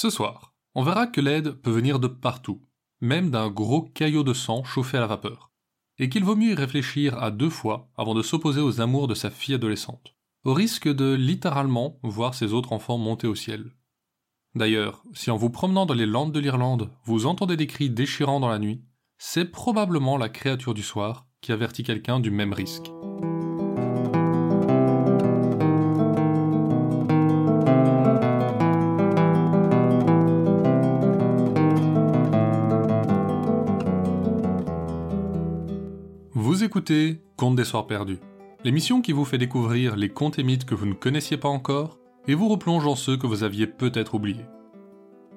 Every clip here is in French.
Ce soir, on verra que l'aide peut venir de partout, même d'un gros caillot de sang chauffé à la vapeur, et qu'il vaut mieux y réfléchir à deux fois avant de s'opposer aux amours de sa fille adolescente, au risque de littéralement voir ses autres enfants monter au ciel. D'ailleurs, si en vous promenant dans les landes de l'Irlande, vous entendez des cris déchirants dans la nuit, c'est probablement la créature du soir qui avertit quelqu'un du même risque. Écoutez Contes des Soirs Perdus, l'émission qui vous fait découvrir les contes et mythes que vous ne connaissiez pas encore et vous replonge en ceux que vous aviez peut-être oubliés.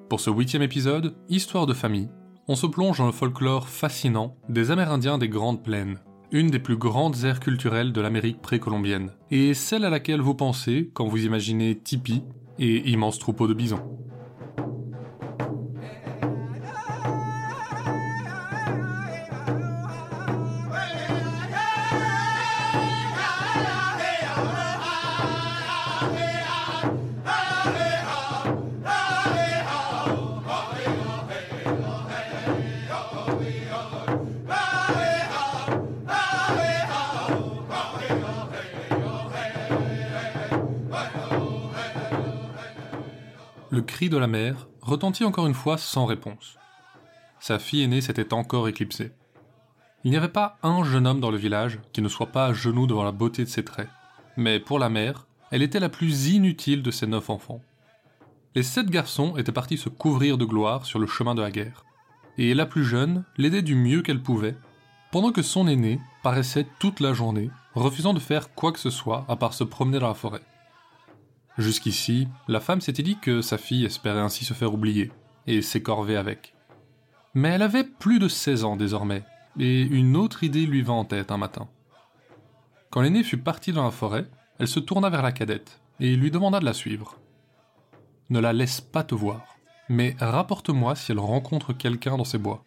Pour ce huitième épisode, Histoire de famille, on se plonge dans le folklore fascinant des Amérindiens des Grandes Plaines, une des plus grandes aires culturelles de l'Amérique précolombienne, et celle à laquelle vous pensez quand vous imaginez tipis et immenses troupeaux de bisons. Le cri de la mère retentit encore une fois sans réponse. Sa fille aînée s'était encore éclipsée. Il n'y avait pas un jeune homme dans le village qui ne soit pas à genoux devant la beauté de ses traits. Mais pour la mère, elle était la plus inutile de ses neuf enfants. Les sept garçons étaient partis se couvrir de gloire sur le chemin de la guerre. Et la plus jeune l'aidait du mieux qu'elle pouvait, pendant que son aîné paraissait toute la journée, refusant de faire quoi que ce soit à part se promener dans la forêt. Jusqu'ici, la femme s'était dit que sa fille espérait ainsi se faire oublier, et s'écorver avec. Mais elle avait plus de 16 ans désormais, et une autre idée lui vint en tête un matin. Quand l'aînée fut partie dans la forêt, elle se tourna vers la cadette, et lui demanda de la suivre. Ne la laisse pas te voir, mais rapporte-moi si elle rencontre quelqu'un dans ces bois.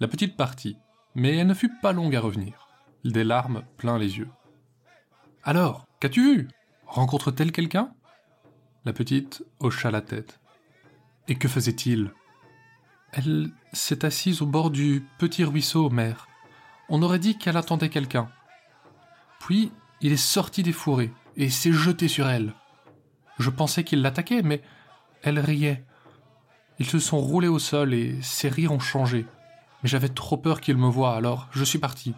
La petite partit, mais elle ne fut pas longue à revenir, des larmes plein les yeux. Alors, qu'as-tu vu? Rencontre-t-elle quelqu'un? La petite hocha la tête. Et que faisait-il? Elle s'est assise au bord du petit ruisseau, mère. On aurait dit qu'elle attendait quelqu'un. Puis il est sorti des fourrés et s'est jeté sur elle. Je pensais qu'il l'attaquait, mais elle riait. Ils se sont roulés au sol et ses rires ont changé. Mais j'avais trop peur qu'il me voie, alors je suis parti.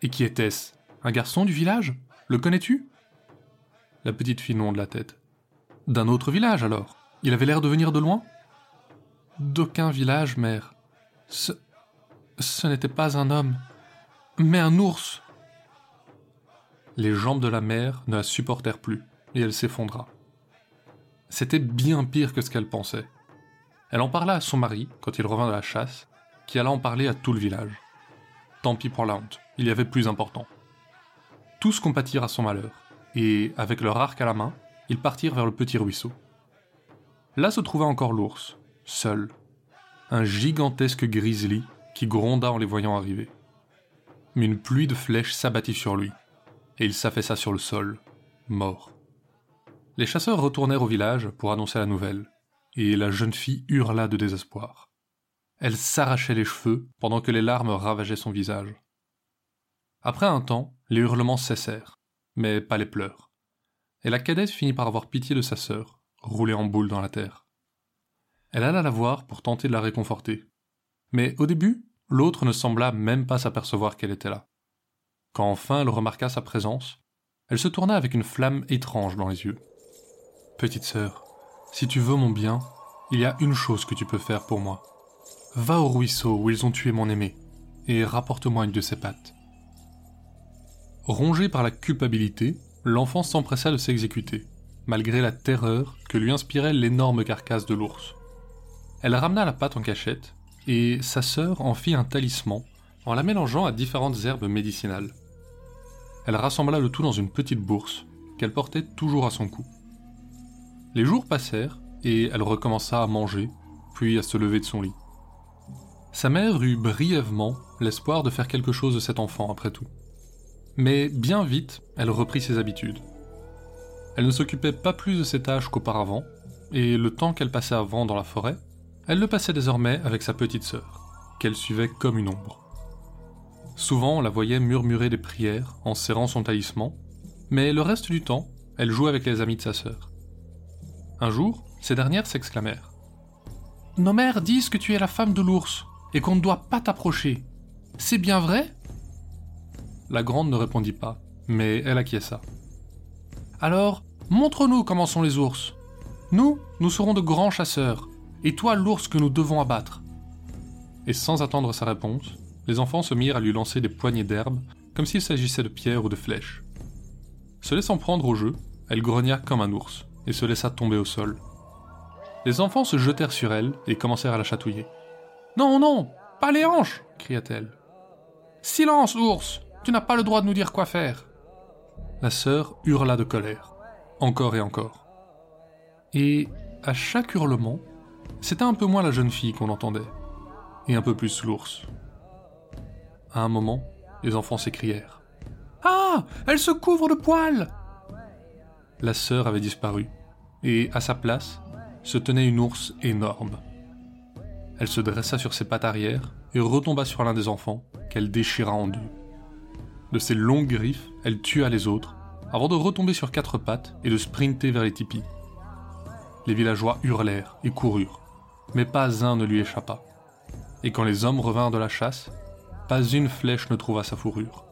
Et qui était-ce? Un garçon du village? Le connais-tu? La petite fille de la tête. D'un autre village alors Il avait l'air de venir de loin? D'aucun village, mère. Ce. Ce n'était pas un homme, mais un ours. Les jambes de la mère ne la supportèrent plus, et elle s'effondra. C'était bien pire que ce qu'elle pensait. Elle en parla à son mari quand il revint de la chasse, qui alla en parler à tout le village. Tant pis pour la honte, il y avait plus important. Tous compatirent à son malheur et, avec leur arc à la main, ils partirent vers le petit ruisseau. Là se trouva encore l'ours, seul, un gigantesque grizzly qui gronda en les voyant arriver. Mais une pluie de flèches s'abattit sur lui, et il s'affaissa sur le sol, mort. Les chasseurs retournèrent au village pour annoncer la nouvelle, et la jeune fille hurla de désespoir. Elle s'arrachait les cheveux pendant que les larmes ravageaient son visage. Après un temps, les hurlements cessèrent, mais pas les pleurs. Et la cadette finit par avoir pitié de sa sœur, roulée en boule dans la terre. Elle alla la voir pour tenter de la réconforter. Mais au début, l'autre ne sembla même pas s'apercevoir qu'elle était là. Quand enfin elle remarqua sa présence, elle se tourna avec une flamme étrange dans les yeux. Petite sœur, si tu veux mon bien, il y a une chose que tu peux faire pour moi. Va au ruisseau où ils ont tué mon aimé, et rapporte-moi une de ses pattes. Rongé par la culpabilité, l'enfant s'empressa de s'exécuter, malgré la terreur que lui inspirait l'énorme carcasse de l'ours. Elle ramena la pâte en cachette, et sa sœur en fit un talisman en la mélangeant à différentes herbes médicinales. Elle rassembla le tout dans une petite bourse qu'elle portait toujours à son cou. Les jours passèrent et elle recommença à manger, puis à se lever de son lit. Sa mère eut brièvement l'espoir de faire quelque chose de cet enfant après tout. Mais bien vite, elle reprit ses habitudes. Elle ne s'occupait pas plus de ses tâches qu'auparavant, et le temps qu'elle passait avant dans la forêt, elle le passait désormais avec sa petite sœur, qu'elle suivait comme une ombre. Souvent, on la voyait murmurer des prières en serrant son talisman, mais le reste du temps, elle jouait avec les amis de sa sœur. Un jour, ces dernières s'exclamèrent Nos mères disent que tu es la femme de l'ours et qu'on ne doit pas t'approcher. C'est bien vrai? La grande ne répondit pas, mais elle acquiesça. Alors, montre-nous comment sont les ours. Nous, nous serons de grands chasseurs, et toi l'ours que nous devons abattre. Et sans attendre sa réponse, les enfants se mirent à lui lancer des poignées d'herbe, comme s'il s'agissait de pierres ou de flèches. Se laissant prendre au jeu, elle grogna comme un ours, et se laissa tomber au sol. Les enfants se jetèrent sur elle et commencèrent à la chatouiller. Non, non, pas les hanches cria-t-elle. Silence, ours Tu n'as pas le droit de nous dire quoi faire La sœur hurla de colère, encore et encore. Et à chaque hurlement, c'était un peu moins la jeune fille qu'on entendait, et un peu plus l'ours. À un moment, les enfants s'écrièrent. Ah Elle se couvre de poils La sœur avait disparu, et à sa place se tenait une ours énorme. Elle se dressa sur ses pattes arrière et retomba sur l'un des enfants, qu'elle déchira en deux. De ses longues griffes, elle tua les autres, avant de retomber sur quatre pattes et de sprinter vers les tipis. Les villageois hurlèrent et coururent, mais pas un ne lui échappa. Et quand les hommes revinrent de la chasse, pas une flèche ne trouva sa fourrure.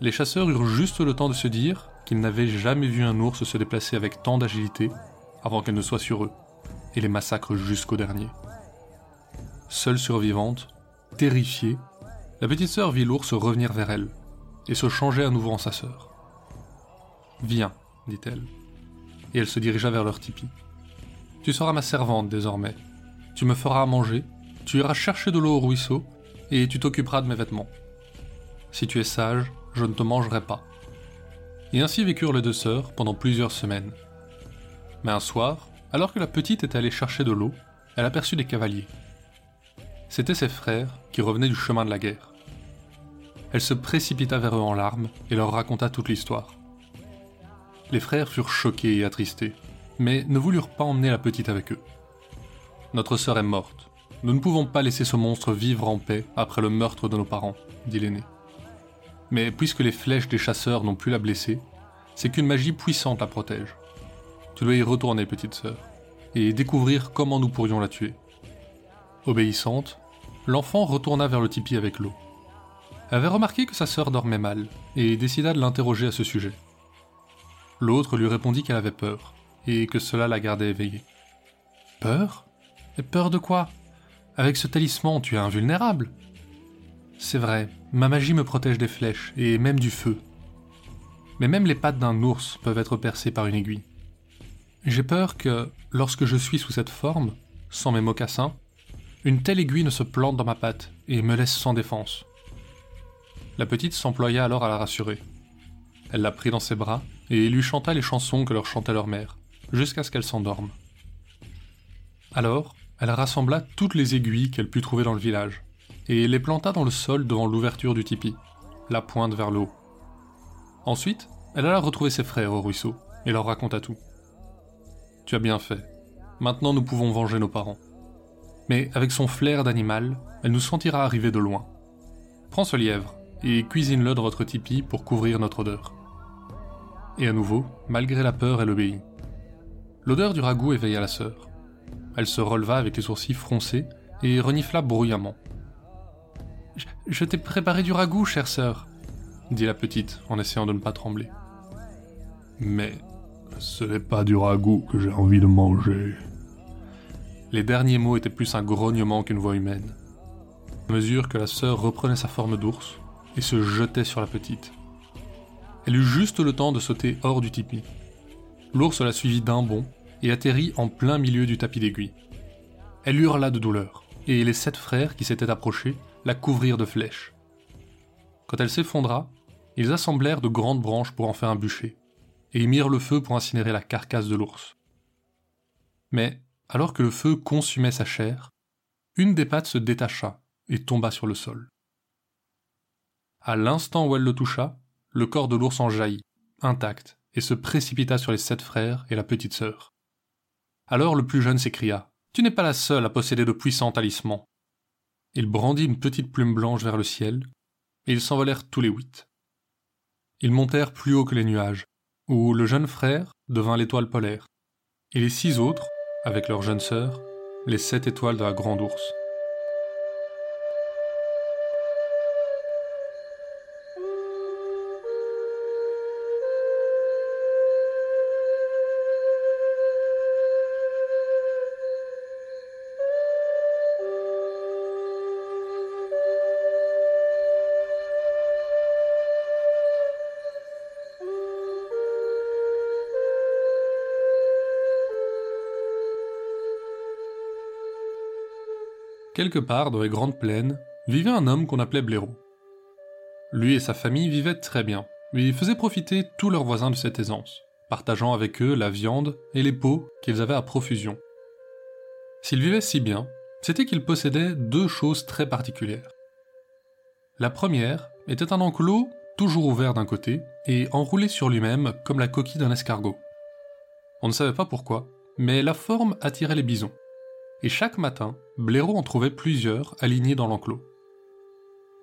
Les chasseurs eurent juste le temps de se dire qu'ils n'avaient jamais vu un ours se déplacer avec tant d'agilité avant qu'elle ne soit sur eux, et les massacrent jusqu'au dernier. Seule survivante, terrifiée, la petite sœur vit l'ours revenir vers elle, et se changer à nouveau en sa sœur. Viens, dit-elle, et elle se dirigea vers leur tipi. Tu seras ma servante désormais. Tu me feras manger, tu iras chercher de l'eau au ruisseau, et tu t'occuperas de mes vêtements. Si tu es sage, je ne te mangerai pas. Et ainsi vécurent les deux sœurs pendant plusieurs semaines. Mais un soir, alors que la petite était allée chercher de l'eau, elle aperçut des cavaliers. C'étaient ses frères qui revenaient du chemin de la guerre. Elle se précipita vers eux en larmes et leur raconta toute l'histoire. Les frères furent choqués et attristés, mais ne voulurent pas emmener la petite avec eux. Notre sœur est morte, nous ne pouvons pas laisser ce monstre vivre en paix après le meurtre de nos parents, dit l'aîné. Mais puisque les flèches des chasseurs n'ont pu la blesser, c'est qu'une magie puissante la protège. Tu dois y retourner, petite sœur, et découvrir comment nous pourrions la tuer. Obéissante, l'enfant retourna vers le tipi avec l'eau. Avait remarqué que sa sœur dormait mal, et décida de l'interroger à ce sujet. L'autre lui répondit qu'elle avait peur, et que cela la gardait éveillée. Peur? Peur de quoi? Avec ce talisman, tu es invulnérable. C'est vrai, ma magie me protège des flèches et même du feu. Mais même les pattes d'un ours peuvent être percées par une aiguille. J'ai peur que, lorsque je suis sous cette forme, sans mes mocassins, une telle aiguille ne se plante dans ma patte et me laisse sans défense. La petite s'employa alors à la rassurer. Elle la prit dans ses bras et lui chanta les chansons que leur chantait leur mère, jusqu'à ce qu'elle s'endorme. Alors, elle rassembla toutes les aiguilles qu'elle put trouver dans le village, et les planta dans le sol devant l'ouverture du tipi, la pointe vers le haut. Ensuite, elle alla retrouver ses frères au ruisseau, et leur raconta tout. Tu as bien fait. Maintenant nous pouvons venger nos parents. Mais avec son flair d'animal, elle nous sentira arriver de loin. Prends ce lièvre, et cuisine-le dans votre tipi pour couvrir notre odeur. Et à nouveau, malgré la peur, elle obéit. L'odeur du ragoût éveilla la sœur. Elle se releva avec les sourcils froncés et renifla bruyamment. Je, t'ai préparé du ragoût, chère sœur, dit la petite en essayant de ne pas trembler. Mais ce n'est pas du ragoût que j'ai envie de manger. Les derniers mots étaient plus un grognement qu'une voix humaine. À mesure que la sœur reprenait sa forme d'ours et se jetait sur la petite. Elle eut juste le temps de sauter hors du tipi. L'ours la suivit d'un bond et atterrit en plein milieu du tapis d'aiguille. Elle hurla de douleur, et les sept frères qui s'étaient approchés la couvrirent de flèches. Quand elle s'effondra, ils assemblèrent de grandes branches pour en faire un bûcher, et y mirent le feu pour incinérer la carcasse de l'ours. Mais, alors que le feu consumait sa chair, une des pattes se détacha et tomba sur le sol. À l'instant où elle le toucha, le corps de l'ours en jaillit, intact, et se précipita sur les sept frères et la petite sœur. Alors le plus jeune s'écria Tu n'es pas la seule à posséder de puissants talismans. Il brandit une petite plume blanche vers le ciel, et ils s'envolèrent tous les huit. Ils montèrent plus haut que les nuages, où le jeune frère devint l'étoile polaire, et les six autres, avec leur jeune sœur, les sept étoiles de la grande ours. Quelque part dans les grandes plaines, vivait un homme qu'on appelait Blaireau. Lui et sa famille vivaient très bien, mais faisaient profiter tous leurs voisins de cette aisance, partageant avec eux la viande et les peaux qu'ils avaient à profusion. S'ils vivaient si bien, c'était qu'ils possédaient deux choses très particulières. La première était un enclos toujours ouvert d'un côté et enroulé sur lui-même comme la coquille d'un escargot. On ne savait pas pourquoi, mais la forme attirait les bisons et chaque matin, Blaireau en trouvait plusieurs alignés dans l'enclos.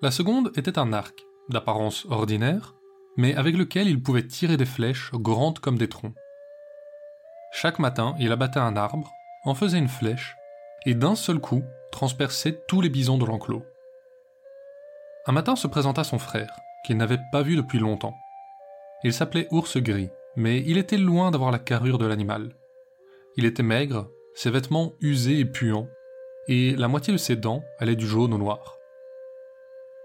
La seconde était un arc, d'apparence ordinaire, mais avec lequel il pouvait tirer des flèches grandes comme des troncs. Chaque matin, il abattait un arbre, en faisait une flèche, et d'un seul coup transperçait tous les bisons de l'enclos. Un matin se présenta son frère, qu'il n'avait pas vu depuis longtemps. Il s'appelait Ours Gris, mais il était loin d'avoir la carrure de l'animal. Il était maigre, ses vêtements usés et puants, et la moitié de ses dents allait du jaune au noir.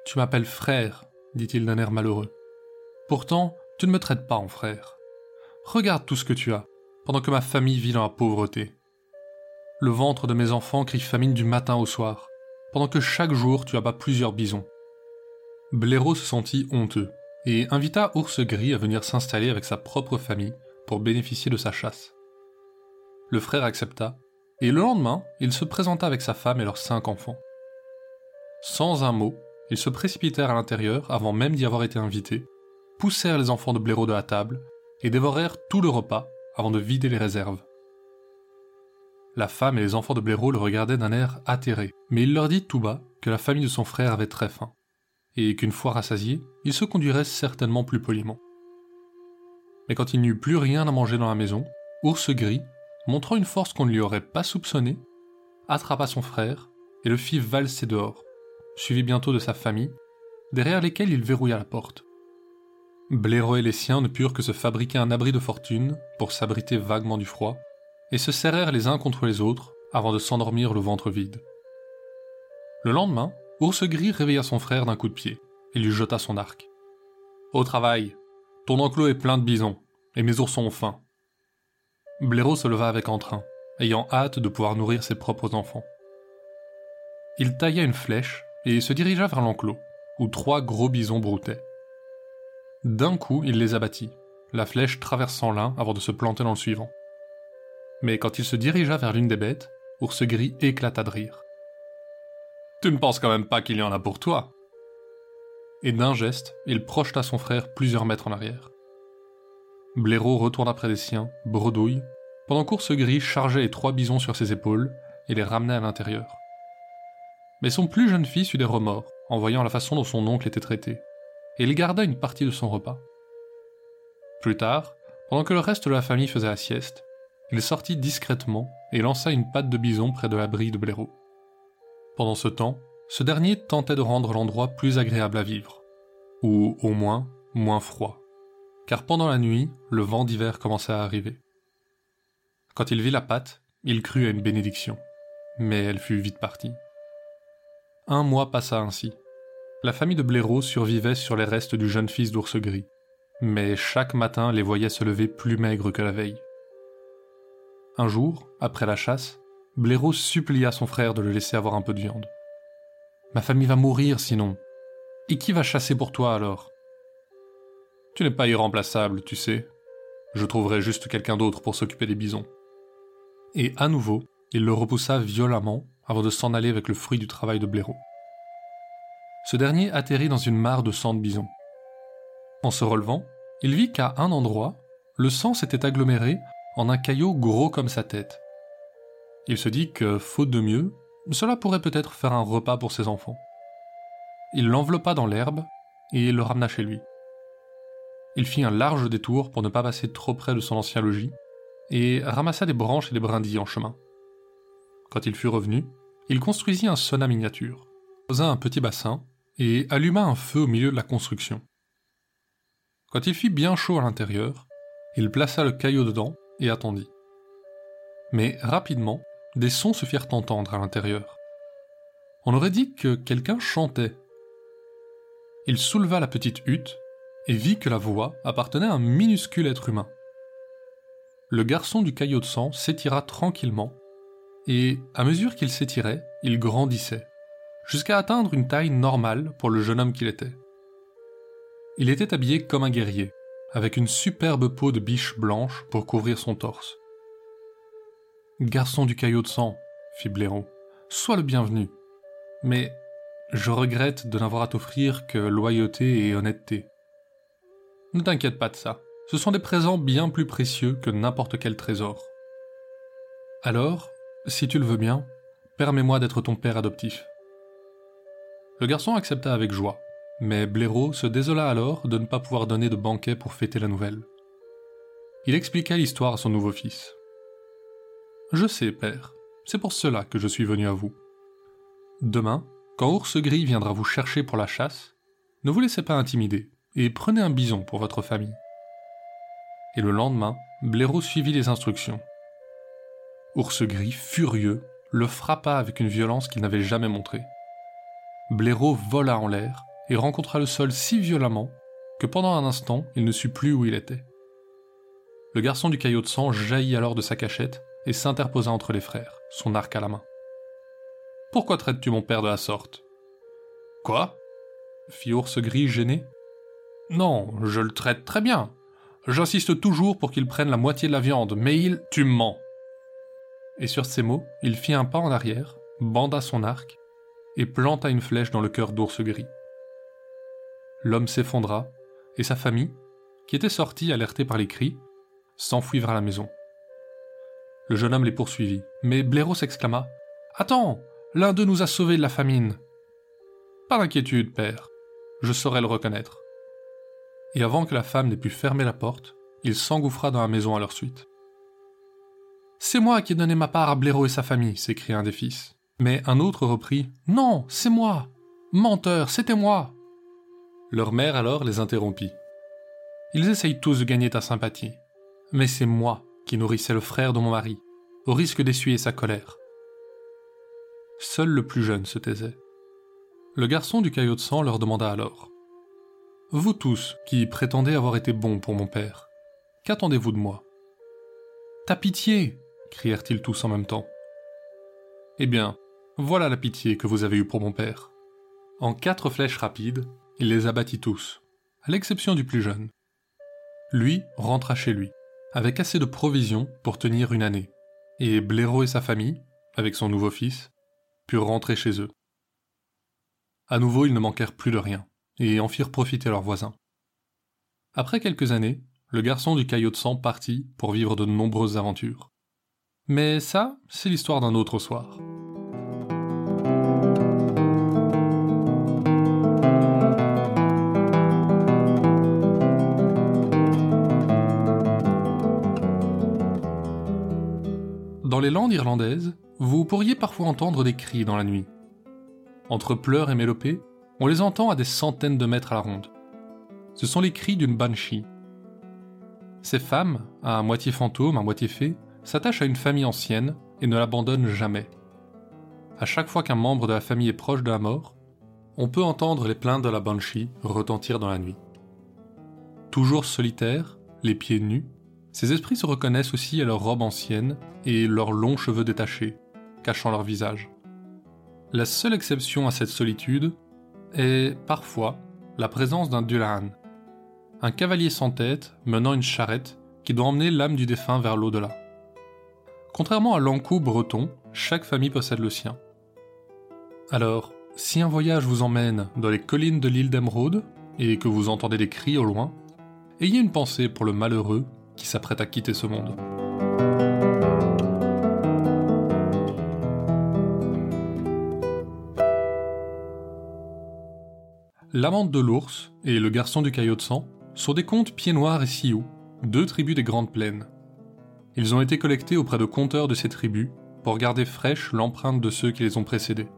Tu m'appelles frère, dit-il d'un air malheureux. Pourtant, tu ne me traites pas en frère. Regarde tout ce que tu as, pendant que ma famille vit dans la pauvreté. Le ventre de mes enfants crie famine du matin au soir, pendant que chaque jour tu abats plusieurs bisons. Blaireau se sentit honteux, et invita Ours Gris à venir s'installer avec sa propre famille pour bénéficier de sa chasse. Le frère accepta, et le lendemain, il se présenta avec sa femme et leurs cinq enfants. Sans un mot, ils se précipitèrent à l'intérieur avant même d'y avoir été invités, poussèrent les enfants de blaireau de la table et dévorèrent tout le repas avant de vider les réserves. La femme et les enfants de blaireau le regardaient d'un air atterré, mais il leur dit tout bas que la famille de son frère avait très faim, et qu'une fois rassasiés, ils se conduiraient certainement plus poliment. Mais quand il n'y eut plus rien à manger dans la maison, Ours Gris montrant une force qu'on ne lui aurait pas soupçonnée, attrapa son frère et le fit valser dehors, suivi bientôt de sa famille, derrière lesquels il verrouilla la porte. Blaireau et les siens ne purent que se fabriquer un abri de fortune pour s'abriter vaguement du froid, et se serrèrent les uns contre les autres avant de s'endormir le ventre vide. Le lendemain, Ours Gris réveilla son frère d'un coup de pied et lui jeta son arc. Au travail, ton enclos est plein de bisons, et mes ours ont faim. Blaireau se leva avec entrain, ayant hâte de pouvoir nourrir ses propres enfants. Il tailla une flèche et se dirigea vers l'enclos, où trois gros bisons broutaient. D'un coup, il les abattit, la flèche traversant l'un avant de se planter dans le suivant. Mais quand il se dirigea vers l'une des bêtes, Ours Gris éclata de rire. Tu ne penses quand même pas qu'il y en a pour toi Et d'un geste, il projeta son frère plusieurs mètres en arrière. Blaireau retourna près des siens, bredouille, pendant qu'Ours Gris chargeait les trois bisons sur ses épaules et les ramenait à l'intérieur. Mais son plus jeune fils eut des remords en voyant la façon dont son oncle était traité, et il garda une partie de son repas. Plus tard, pendant que le reste de la famille faisait la sieste, il sortit discrètement et lança une patte de bison près de l'abri de Blaireau. Pendant ce temps, ce dernier tentait de rendre l'endroit plus agréable à vivre, ou au moins moins froid car pendant la nuit, le vent d'hiver commençait à arriver. Quand il vit la pâte, il crut à une bénédiction, mais elle fut vite partie. Un mois passa ainsi. La famille de Blaireau survivait sur les restes du jeune fils d'ours gris, mais chaque matin les voyait se lever plus maigres que la veille. Un jour, après la chasse, Blaireau supplia son frère de le laisser avoir un peu de viande. Ma famille va mourir sinon. Et qui va chasser pour toi alors? Tu n'es pas irremplaçable, tu sais. Je trouverai juste quelqu'un d'autre pour s'occuper des bisons. Et à nouveau, il le repoussa violemment avant de s'en aller avec le fruit du travail de blaireau. Ce dernier atterrit dans une mare de sang de bison. En se relevant, il vit qu'à un endroit, le sang s'était aggloméré en un caillot gros comme sa tête, Il se dit que, faute de mieux, cela pourrait peut-être faire un repas pour ses enfants. Il l'enveloppa dans l'herbe et le ramena chez lui. Il fit un large détour pour ne pas passer trop près de son ancien logis et ramassa des branches et des brindilles en chemin. Quand il fut revenu, il construisit un sauna miniature, posa un petit bassin et alluma un feu au milieu de la construction. Quand il fit bien chaud à l'intérieur, il plaça le caillot dedans et attendit. Mais rapidement, des sons se firent entendre à l'intérieur. On aurait dit que quelqu'un chantait. Il souleva la petite hutte et vit que la voix appartenait à un minuscule être humain. Le garçon du caillot de sang s'étira tranquillement, et à mesure qu'il s'étirait, il grandissait, jusqu'à atteindre une taille normale pour le jeune homme qu'il était. Il était habillé comme un guerrier, avec une superbe peau de biche blanche pour couvrir son torse. Garçon du caillot de sang, fit Blaireau, sois le bienvenu. Mais je regrette de n'avoir à t'offrir que loyauté et honnêteté. Ne t'inquiète pas de ça, ce sont des présents bien plus précieux que n'importe quel trésor. Alors, si tu le veux bien, permets-moi d'être ton père adoptif. Le garçon accepta avec joie, mais Blaireau se désola alors de ne pas pouvoir donner de banquet pour fêter la nouvelle. Il expliqua l'histoire à son nouveau fils. Je sais, père. C'est pour cela que je suis venu à vous. Demain, quand Ours Gris viendra vous chercher pour la chasse, ne vous laissez pas intimider et prenez un bison pour votre famille. Et le lendemain, Blaireau suivit les instructions. Ours Gris, furieux, le frappa avec une violence qu'il n'avait jamais montrée. Blaireau vola en l'air et rencontra le sol si violemment que pendant un instant il ne sut plus où il était. Le garçon du caillot de sang jaillit alors de sa cachette et s'interposa entre les frères, son arc à la main. Pourquoi traites-tu mon père de la sorte Quoi? fit Ours Gris gêné. Non, je le traite très bien. J'insiste toujours pour qu'il prenne la moitié de la viande, mais il. Tu mens Et sur ces mots, il fit un pas en arrière, banda son arc, et planta une flèche dans le cœur d'Ours Gris. L'homme s'effondra, et sa famille, qui était sortie alertée par les cris, s'enfuit vers la maison. Le jeune homme les poursuivit, mais Blaireau s'exclama Attends, l'un d'eux nous a sauvés de la famine. Pas d'inquiétude, père, je saurai le reconnaître. Et avant que la femme n'ait pu fermer la porte, il s'engouffra dans la maison à leur suite. C'est moi qui ai donné ma part à Blaireau et sa famille, s'écria un des fils. Mais un autre reprit Non, c'est moi Menteur, c'était moi Leur mère alors les interrompit. Ils essayent tous de gagner ta sympathie. Mais c'est moi qui nourrissait le frère de mon mari, au risque d'essuyer sa colère. Seul le plus jeune se taisait. Le garçon du caillot de sang leur demanda alors Vous tous, qui prétendez avoir été bons pour mon père, qu'attendez-vous de moi? Ta pitié crièrent-ils tous en même temps. Eh bien, voilà la pitié que vous avez eue pour mon père. En quatre flèches rapides, il les abattit tous, à l'exception du plus jeune. Lui rentra chez lui, avec assez de provisions pour tenir une année, et Blaireau et sa famille, avec son nouveau fils, purent rentrer chez eux. À nouveau, ils ne manquèrent plus de rien, et en firent profiter leurs voisins. Après quelques années, le garçon du caillot de sang partit pour vivre de nombreuses aventures. Mais ça, c'est l'histoire d'un autre soir. Dans les landes irlandaises, vous pourriez parfois entendre des cris dans la nuit. Entre pleurs et mélopées, on les entend à des centaines de mètres à la ronde. Ce sont les cris d'une banshee. Ces femmes, à moitié fantômes, à moitié fées, s'attachent à une famille ancienne et ne l'abandonnent jamais. À chaque fois qu'un membre de la famille est proche de la mort, on peut entendre les plaintes de la banshee retentir dans la nuit. Toujours solitaires, les pieds nus, ces esprits se reconnaissent aussi à leur robe ancienne et leurs longs cheveux détachés, cachant leur visage. La seule exception à cette solitude est, parfois, la présence d'un Dullahan, un cavalier sans tête menant une charrette qui doit emmener l'âme du défunt vers l'au-delà. Contrairement à l'encou breton, chaque famille possède le sien. Alors, si un voyage vous emmène dans les collines de l'île d'Emeraude et que vous entendez des cris au loin, ayez une pensée pour le malheureux qui s'apprête à quitter ce monde. L'amante de l'ours et le garçon du caillot de sang sont des contes Pieds Noirs et Sioux, deux tribus des Grandes Plaines. Ils ont été collectés auprès de conteurs de ces tribus pour garder fraîche l'empreinte de ceux qui les ont précédés.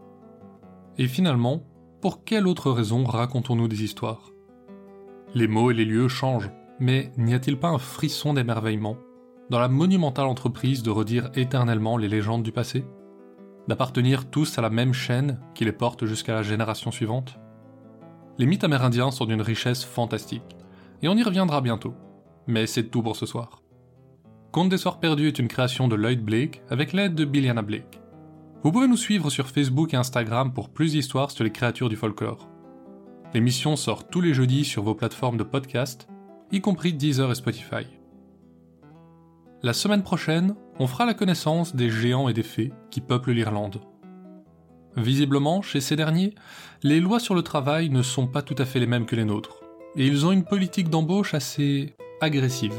Et finalement, pour quelle autre raison racontons-nous des histoires? Les mots et les lieux changent, mais n'y a-t-il pas un frisson d'émerveillement dans la monumentale entreprise de redire éternellement les légendes du passé? D'appartenir tous à la même chaîne qui les porte jusqu'à la génération suivante? Les mythes amérindiens sont d'une richesse fantastique, et on y reviendra bientôt. Mais c'est tout pour ce soir. Conte des Soirs Perdus est une création de Lloyd Blake avec l'aide de Billiana Blake. Vous pouvez nous suivre sur Facebook et Instagram pour plus d'histoires sur les créatures du folklore. L'émission sort tous les jeudis sur vos plateformes de podcast, y compris Deezer et Spotify. La semaine prochaine, on fera la connaissance des géants et des fées qui peuplent l'Irlande. Visiblement, chez ces derniers, les lois sur le travail ne sont pas tout à fait les mêmes que les nôtres, et ils ont une politique d'embauche assez agressive.